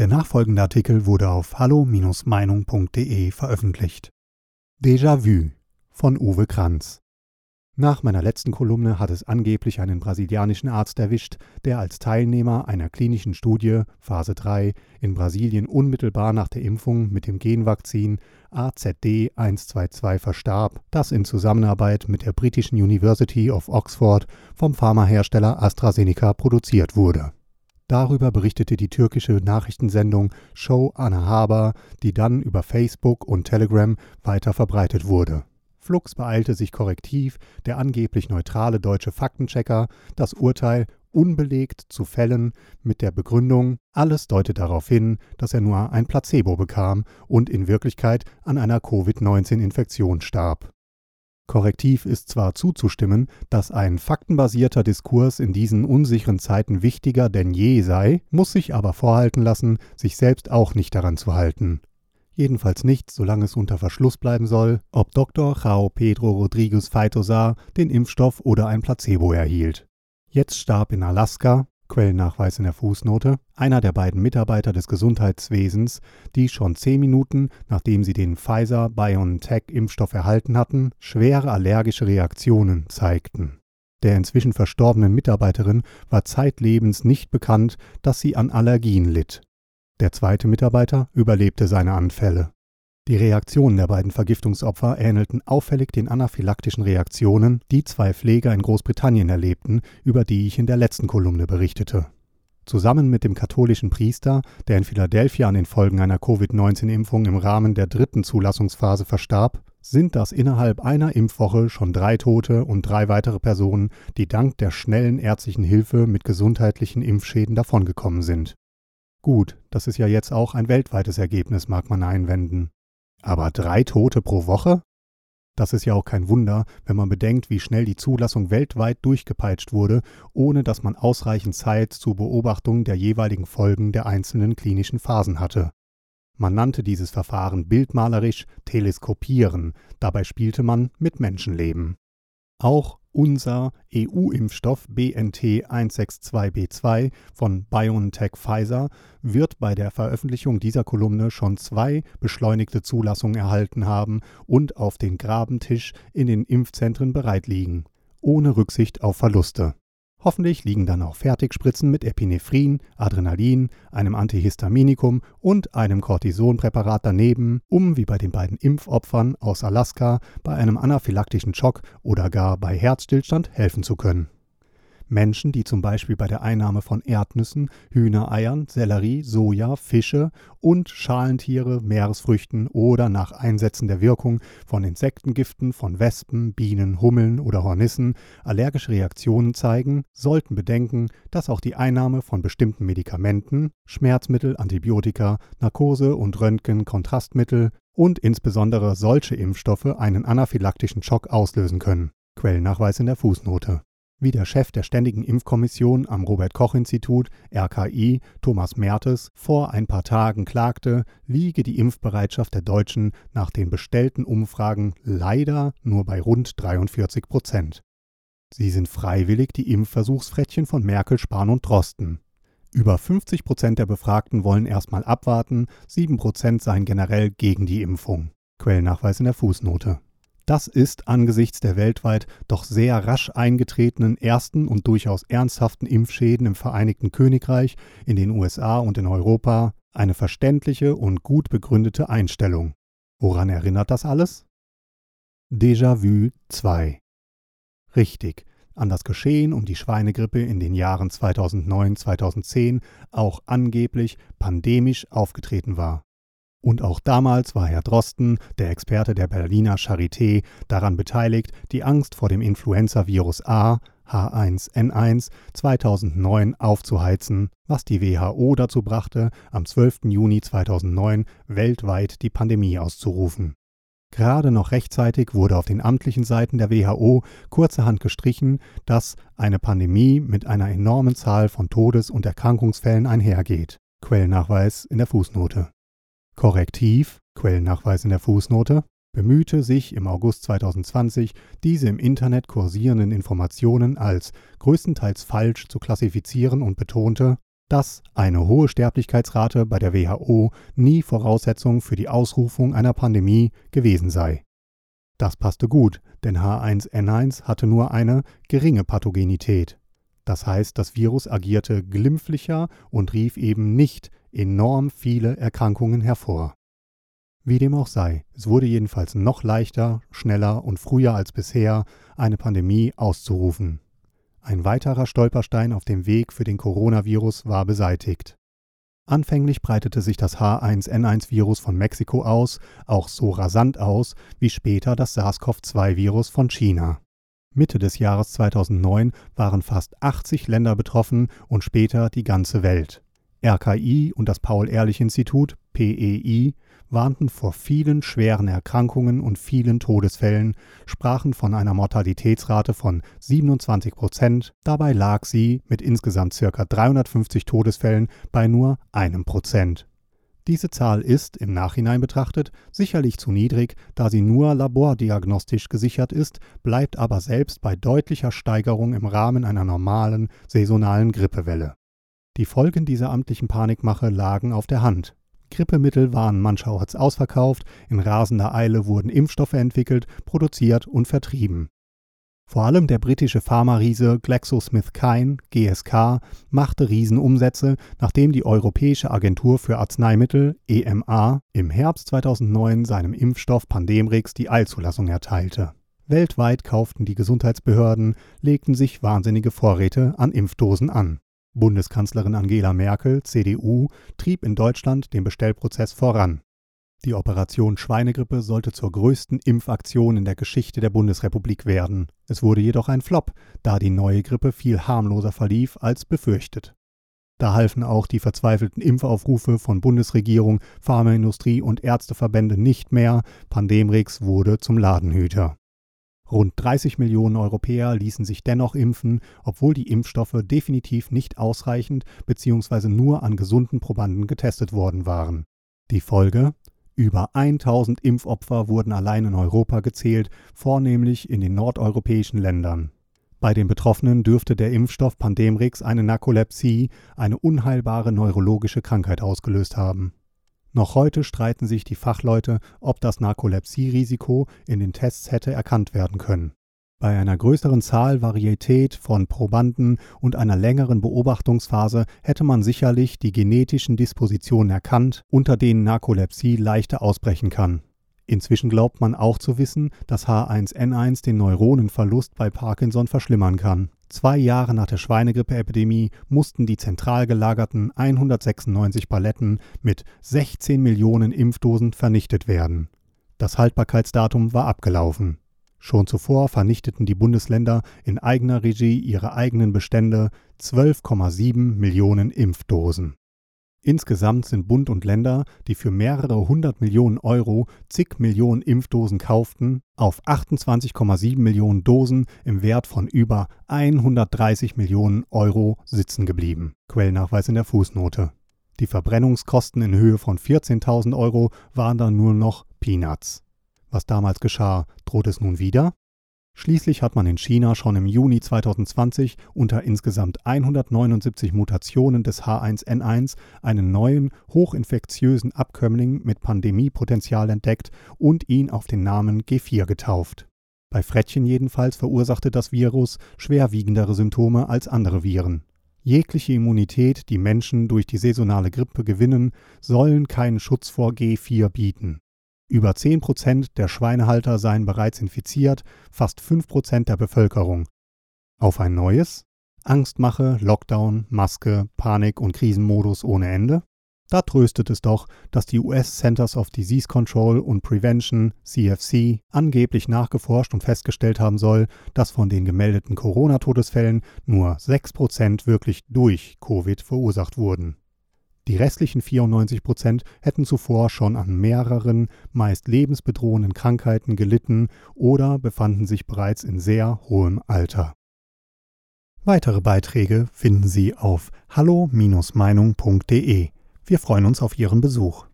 Der nachfolgende Artikel wurde auf hallo-meinung.de veröffentlicht. Déjà-vu von Uwe Kranz. Nach meiner letzten Kolumne hat es angeblich einen brasilianischen Arzt erwischt, der als Teilnehmer einer klinischen Studie Phase 3 in Brasilien unmittelbar nach der Impfung mit dem Genvakzin AZD 122 verstarb, das in Zusammenarbeit mit der britischen University of Oxford vom Pharmahersteller AstraZeneca produziert wurde. Darüber berichtete die türkische Nachrichtensendung Show Anna Haber, die dann über Facebook und Telegram weiter verbreitet wurde. Flugs beeilte sich korrektiv der angeblich neutrale deutsche Faktenchecker, das Urteil unbelegt zu fällen mit der Begründung, alles deutet darauf hin, dass er nur ein Placebo bekam und in Wirklichkeit an einer Covid-19-Infektion starb. Korrektiv ist zwar zuzustimmen, dass ein faktenbasierter Diskurs in diesen unsicheren Zeiten wichtiger denn je sei, muss sich aber vorhalten lassen, sich selbst auch nicht daran zu halten. Jedenfalls nicht, solange es unter Verschluss bleiben soll, ob Dr. Jao Pedro Rodriguez Feitosar den Impfstoff oder ein Placebo erhielt. Jetzt starb in Alaska, Quellennachweis in der Fußnote, einer der beiden Mitarbeiter des Gesundheitswesens, die schon zehn Minuten, nachdem sie den Pfizer-BioNTech-Impfstoff erhalten hatten, schwere allergische Reaktionen zeigten. Der inzwischen verstorbenen Mitarbeiterin war zeitlebens nicht bekannt, dass sie an Allergien litt. Der zweite Mitarbeiter überlebte seine Anfälle. Die Reaktionen der beiden Vergiftungsopfer ähnelten auffällig den anaphylaktischen Reaktionen, die zwei Pfleger in Großbritannien erlebten, über die ich in der letzten Kolumne berichtete. Zusammen mit dem katholischen Priester, der in Philadelphia an den Folgen einer Covid-19-Impfung im Rahmen der dritten Zulassungsphase verstarb, sind das innerhalb einer Impfwoche schon drei Tote und drei weitere Personen, die dank der schnellen ärztlichen Hilfe mit gesundheitlichen Impfschäden davongekommen sind. Gut, das ist ja jetzt auch ein weltweites Ergebnis, mag man einwenden. Aber drei Tote pro Woche? Das ist ja auch kein Wunder, wenn man bedenkt, wie schnell die Zulassung weltweit durchgepeitscht wurde, ohne dass man ausreichend Zeit zur Beobachtung der jeweiligen Folgen der einzelnen klinischen Phasen hatte. Man nannte dieses Verfahren bildmalerisch Teleskopieren, dabei spielte man mit Menschenleben. Auch unser EU-Impfstoff BNT 162b2 von BioNTech Pfizer wird bei der Veröffentlichung dieser Kolumne schon zwei beschleunigte Zulassungen erhalten haben und auf den Grabentisch in den Impfzentren bereit liegen, ohne Rücksicht auf Verluste Hoffentlich liegen dann auch Fertigspritzen mit Epinephrin, Adrenalin, einem Antihistaminikum und einem Cortisonpräparat daneben, um wie bei den beiden Impfopfern aus Alaska bei einem anaphylaktischen Schock oder gar bei Herzstillstand helfen zu können Menschen, die zum Beispiel bei der Einnahme von Erdnüssen, Hühnereiern, Sellerie, Soja, Fische und Schalentiere, Meeresfrüchten oder nach Einsetzen der Wirkung von Insektengiften von Wespen, Bienen, Hummeln oder Hornissen allergische Reaktionen zeigen, sollten bedenken, dass auch die Einnahme von bestimmten Medikamenten, Schmerzmittel, Antibiotika, Narkose und Röntgen-Kontrastmittel und insbesondere solche Impfstoffe einen anaphylaktischen Schock auslösen können. Quellennachweis in der Fußnote wie der Chef der Ständigen Impfkommission am Robert Koch Institut RKI, Thomas Mertes, vor ein paar Tagen klagte, liege die Impfbereitschaft der Deutschen nach den bestellten Umfragen leider nur bei rund 43 Prozent. Sie sind freiwillig die Impfversuchsfrettchen von Merkel, Spahn und Drosten. Über 50 Prozent der Befragten wollen erstmal abwarten, 7 Prozent seien generell gegen die Impfung. Quellnachweis in der Fußnote. Das ist angesichts der weltweit doch sehr rasch eingetretenen ersten und durchaus ernsthaften Impfschäden im Vereinigten Königreich, in den USA und in Europa eine verständliche und gut begründete Einstellung. Woran erinnert das alles? Déjà-vu 2 Richtig, an das Geschehen um die Schweinegrippe in den Jahren 2009-2010 auch angeblich pandemisch aufgetreten war. Und auch damals war Herr Drosten, der Experte der Berliner Charité, daran beteiligt, die Angst vor dem Influenza-Virus A H1N1 2009 aufzuheizen, was die WHO dazu brachte, am 12. Juni 2009 weltweit die Pandemie auszurufen. Gerade noch rechtzeitig wurde auf den amtlichen Seiten der WHO kurzerhand gestrichen, dass eine Pandemie mit einer enormen Zahl von Todes- und Erkrankungsfällen einhergeht. Quellnachweis in der Fußnote. Korrektiv, Quellennachweis in der Fußnote, bemühte sich im August 2020, diese im Internet kursierenden Informationen als größtenteils falsch zu klassifizieren und betonte, dass eine hohe Sterblichkeitsrate bei der WHO nie Voraussetzung für die Ausrufung einer Pandemie gewesen sei. Das passte gut, denn H1N1 hatte nur eine geringe Pathogenität. Das heißt, das Virus agierte glimpflicher und rief eben nicht enorm viele Erkrankungen hervor. Wie dem auch sei, es wurde jedenfalls noch leichter, schneller und früher als bisher eine Pandemie auszurufen. Ein weiterer Stolperstein auf dem Weg für den Coronavirus war beseitigt. Anfänglich breitete sich das H1N1-Virus von Mexiko aus, auch so rasant aus wie später das SARS-CoV-2-Virus von China. Mitte des Jahres 2009 waren fast 80 Länder betroffen und später die ganze Welt. RKI und das Paul-Ehrlich-Institut PEI warnten vor vielen schweren Erkrankungen und vielen Todesfällen, sprachen von einer Mortalitätsrate von 27 Prozent, dabei lag sie mit insgesamt ca. 350 Todesfällen bei nur einem Prozent. Diese Zahl ist, im Nachhinein betrachtet, sicherlich zu niedrig, da sie nur labordiagnostisch gesichert ist, bleibt aber selbst bei deutlicher Steigerung im Rahmen einer normalen saisonalen Grippewelle. Die Folgen dieser amtlichen Panikmache lagen auf der Hand. Grippemittel waren mancherorts ausverkauft, in rasender Eile wurden Impfstoffe entwickelt, produziert und vertrieben. Vor allem der britische Pharmariese GlaxoSmithKline GSK machte Riesenumsätze, nachdem die Europäische Agentur für Arzneimittel EMA im Herbst 2009 seinem Impfstoff Pandemrix die Eilzulassung erteilte. Weltweit kauften die Gesundheitsbehörden, legten sich wahnsinnige Vorräte an Impfdosen an. Bundeskanzlerin Angela Merkel, CDU, trieb in Deutschland den Bestellprozess voran. Die Operation Schweinegrippe sollte zur größten Impfaktion in der Geschichte der Bundesrepublik werden. Es wurde jedoch ein Flop, da die neue Grippe viel harmloser verlief als befürchtet. Da halfen auch die verzweifelten Impfaufrufe von Bundesregierung, Pharmaindustrie und Ärzteverbände nicht mehr, Pandemrix wurde zum Ladenhüter. Rund 30 Millionen Europäer ließen sich dennoch impfen, obwohl die Impfstoffe definitiv nicht ausreichend bzw. nur an gesunden Probanden getestet worden waren. Die Folge? Über 1000 Impfopfer wurden allein in Europa gezählt, vornehmlich in den nordeuropäischen Ländern. Bei den Betroffenen dürfte der Impfstoff Pandemrix eine Narkolepsie, eine unheilbare neurologische Krankheit ausgelöst haben. Noch heute streiten sich die Fachleute, ob das Narkolepsie-Risiko in den Tests hätte erkannt werden können. Bei einer größeren Zahl Varietät von Probanden und einer längeren Beobachtungsphase hätte man sicherlich die genetischen Dispositionen erkannt, unter denen Narkolepsie leichter ausbrechen kann. Inzwischen glaubt man auch zu wissen, dass H1N1 den Neuronenverlust bei Parkinson verschlimmern kann. Zwei Jahre nach der Schweinegrippeepidemie mussten die zentral gelagerten 196 Paletten mit 16 Millionen Impfdosen vernichtet werden. Das Haltbarkeitsdatum war abgelaufen. Schon zuvor vernichteten die Bundesländer in eigener Regie ihre eigenen Bestände 12,7 Millionen Impfdosen. Insgesamt sind Bund und Länder, die für mehrere hundert Millionen Euro zig Millionen Impfdosen kauften, auf 28,7 Millionen Dosen im Wert von über 130 Millionen Euro sitzen geblieben. Quellnachweis in der Fußnote. Die Verbrennungskosten in Höhe von 14.000 Euro waren dann nur noch Peanuts. Was damals geschah, droht es nun wieder? Schließlich hat man in China schon im Juni 2020 unter insgesamt 179 Mutationen des H1N1 einen neuen, hochinfektiösen Abkömmling mit Pandemiepotenzial entdeckt und ihn auf den Namen G4 getauft. Bei Frettchen jedenfalls verursachte das Virus schwerwiegendere Symptome als andere Viren. Jegliche Immunität, die Menschen durch die saisonale Grippe gewinnen, sollen keinen Schutz vor G4 bieten. Über 10 Prozent der Schweinehalter seien bereits infiziert, fast 5 Prozent der Bevölkerung. Auf ein neues? Angstmache, Lockdown, Maske, Panik und Krisenmodus ohne Ende? Da tröstet es doch, dass die US Centers of Disease Control und Prevention, CFC, angeblich nachgeforscht und festgestellt haben soll, dass von den gemeldeten Corona-Todesfällen nur 6% wirklich durch Covid verursacht wurden. Die restlichen 94 Prozent hätten zuvor schon an mehreren, meist lebensbedrohenden Krankheiten gelitten oder befanden sich bereits in sehr hohem Alter. Weitere Beiträge finden Sie auf hallo-meinung.de. Wir freuen uns auf Ihren Besuch.